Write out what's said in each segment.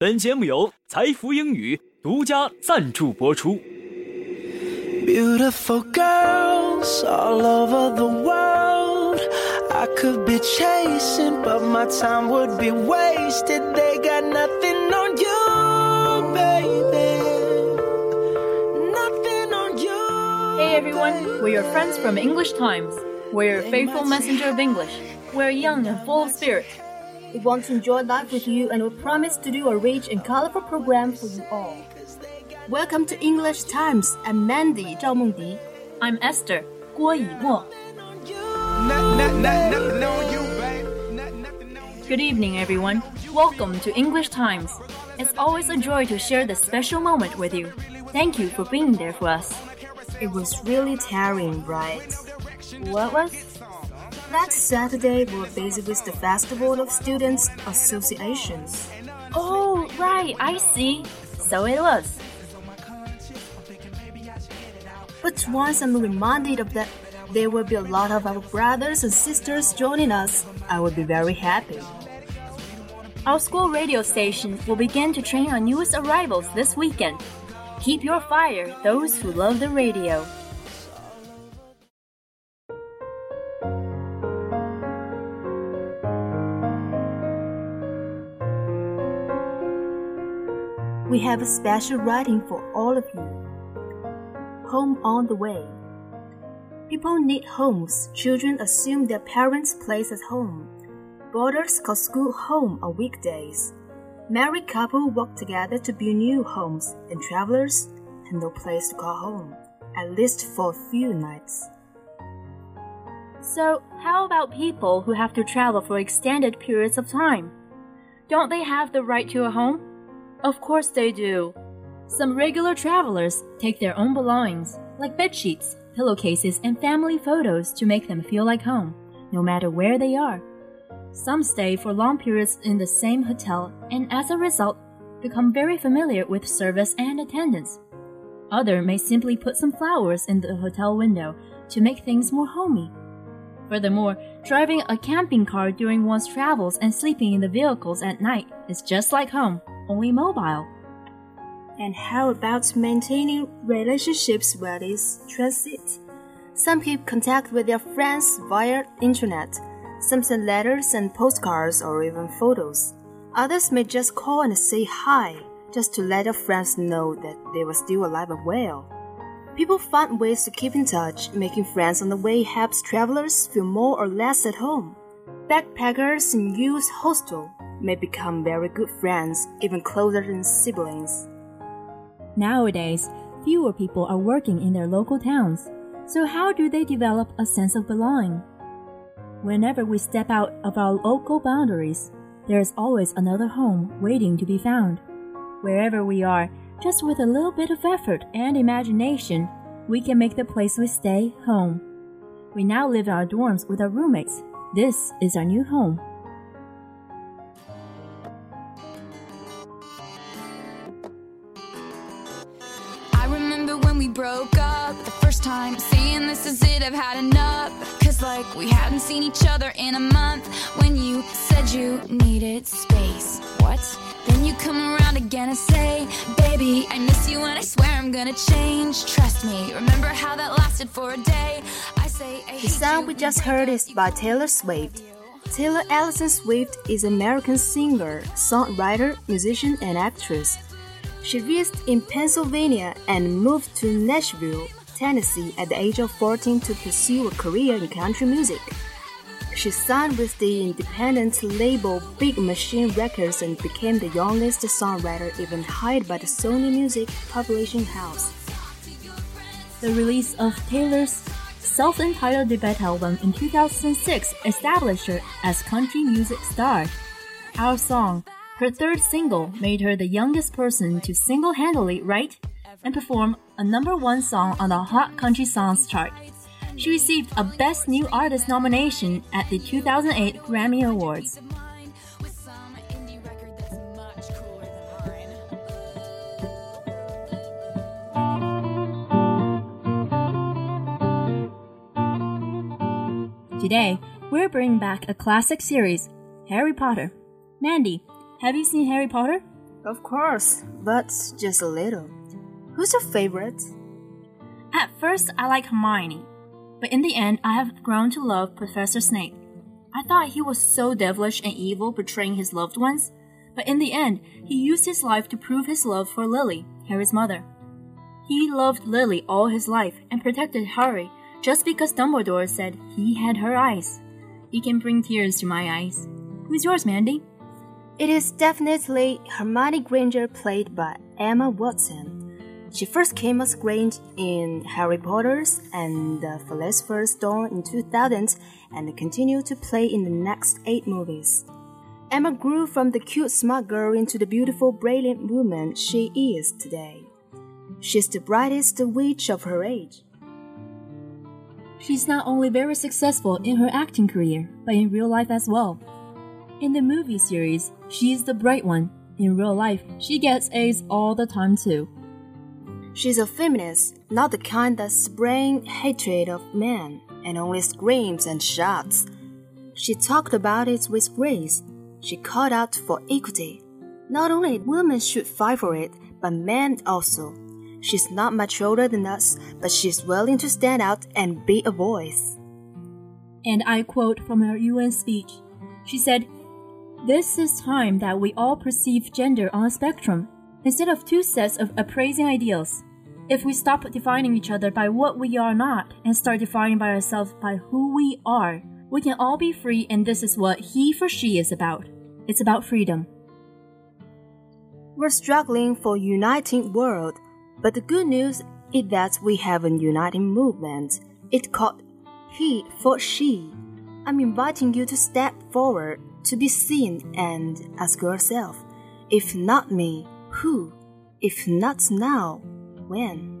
本节目由财富英语独家赞助播出。Beautiful girls all over the world. I could be chasing, but my time would be wasted. They got nothing on you, baby. Nothing on you. Hey everyone, we're your friends from English Times. We're your faithful messenger of English. We're young and full of spirit. We want to enjoy life with you and we promise to do a rich and colorful program for you all. Welcome to English Times. I'm Mandy Zhao Mengdi. I'm Esther Guo Yimo. Good evening, everyone. Welcome to English Times. It's always a joy to share this special moment with you. Thank you for being there for us. It was really tiring, right? What was? Last Saturday we're busy with the Festival of Students Associations. Oh, right, I see. So it was. But once I'm reminded of that there will be a lot of our brothers and sisters joining us, I will be very happy. Our school radio station will begin to train our newest arrivals this weekend. Keep your fire, those who love the radio. We have a special writing for all of you. Home on the way. People need homes. Children assume their parents' place as home. Boarders call school home on weekdays. Married couple work together to build new homes, and travelers have no place to call home, at least for a few nights. So, how about people who have to travel for extended periods of time? Don't they have the right to a home? Of course they do. Some regular travelers take their own belongings, like bed sheets, pillowcases, and family photos to make them feel like home, no matter where they are. Some stay for long periods in the same hotel and as a result become very familiar with service and attendance. Other may simply put some flowers in the hotel window to make things more homey. Furthermore, driving a camping car during one's travels and sleeping in the vehicles at night is just like home, only mobile. And how about maintaining relationships while it's transit? Some keep contact with their friends via internet. Some send letters and postcards or even photos. Others may just call and say hi, just to let their friends know that they were still alive and well. People find ways to keep in touch, making friends on the way helps travelers feel more or less at home. Backpackers in youth hostel may become very good friends, even closer than siblings. Nowadays, fewer people are working in their local towns, so how do they develop a sense of belonging? Whenever we step out of our local boundaries, there is always another home waiting to be found. Wherever we are, just with a little bit of effort and imagination, we can make the place we stay home. We now live in our dorms with our roommates. This is our new home. I remember when we broke up the first time, saying this is it, I've had enough. Cause like we hadn't seen each other in a month when you said you needed space. What? Then you come around again and say, Baby, I miss you and I swear I'm gonna change. Trust me, remember how that lasted for a day? The song we just heard is by Taylor Swift. Taylor Allison Swift is an American singer, songwriter, musician, and actress. She raised in Pennsylvania and moved to Nashville, Tennessee at the age of 14 to pursue a career in country music. She signed with the independent label Big Machine Records and became the youngest songwriter even hired by the Sony Music Publishing House. The release of Taylor's self entitled debut album in 2006 established her as country music star. Our song, her third single, made her the youngest person to single handedly write and perform a number one song on the Hot Country Songs chart. She received a Best New Artist nomination at the 2008 Grammy Awards. Today, we're bringing back a classic series, Harry Potter. Mandy, have you seen Harry Potter? Of course, but just a little. Who's your favorite? At first, I like Hermione, but in the end, I have grown to love Professor Snape. I thought he was so devilish and evil betraying his loved ones, but in the end, he used his life to prove his love for Lily, Harry's mother. He loved Lily all his life and protected Harry just because Dumbledore said he had her eyes. He can bring tears to my eyes. Who's yours, Mandy? It is definitely Hermione Granger, played by Emma Watson. She first came as Grange in Harry Potter's and the Philosopher's Stone in 2000 and continued to play in the next eight movies. Emma grew from the cute smart girl into the beautiful brilliant woman she is today. She's the brightest witch of her age. She's not only very successful in her acting career, but in real life as well. In the movie series, she is the bright one. In real life, she gets A's all the time too. She's a feminist, not the kind that spraying hatred of men and only screams and shouts. She talked about it with grace. She called out for equity. Not only women should fight for it, but men also. She's not much older than us, but she's willing to stand out and be a voice. And I quote from her UN speech. She said, This is time that we all perceive gender on a spectrum instead of two sets of appraising ideals. If we stop defining each other by what we are not and start defining by ourselves by who we are, we can all be free, and this is what he for she is about. It's about freedom. We're struggling for a uniting world, but the good news is that we have a uniting movement. It's called He for She. I'm inviting you to step forward, to be seen, and ask yourself if not me, who? If not now, when?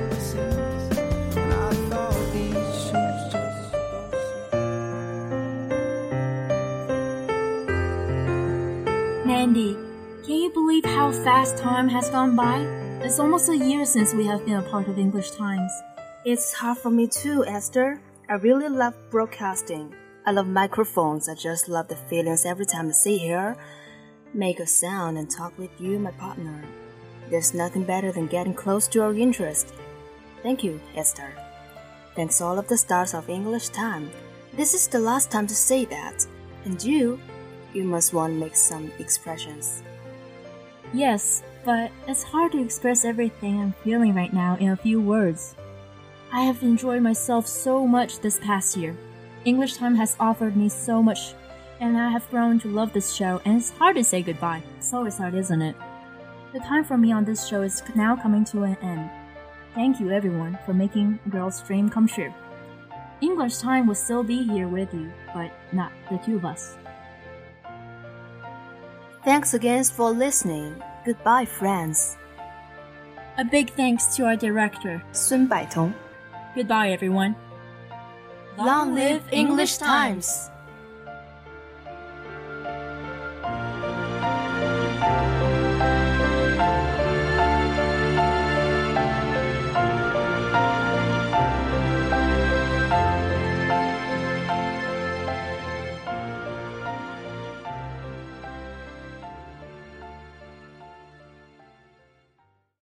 Mandy, can you believe how fast time has gone by? It's almost a year since we have been a part of English Times. It's hard for me too, Esther. I really love broadcasting. I love microphones. I just love the feelings every time I sit here, make a sound, and talk with you, my partner. There's nothing better than getting close to our interest. Thank you, Esther. Thanks all of the stars of English time. This is the last time to say that. And you, you must want to make some expressions. Yes, but it's hard to express everything I'm feeling right now in a few words. I have enjoyed myself so much this past year. English Time has offered me so much, and I have grown to love this show, and it's hard to say goodbye. It's always hard, isn't it? The time for me on this show is now coming to an end. Thank you, everyone, for making Girl's dream come true. English Time will still be here with you, but not the two of us. Thanks again for listening. Goodbye, friends. A big thanks to our director, Sun Baitong. Goodbye, everyone. Long live English Times!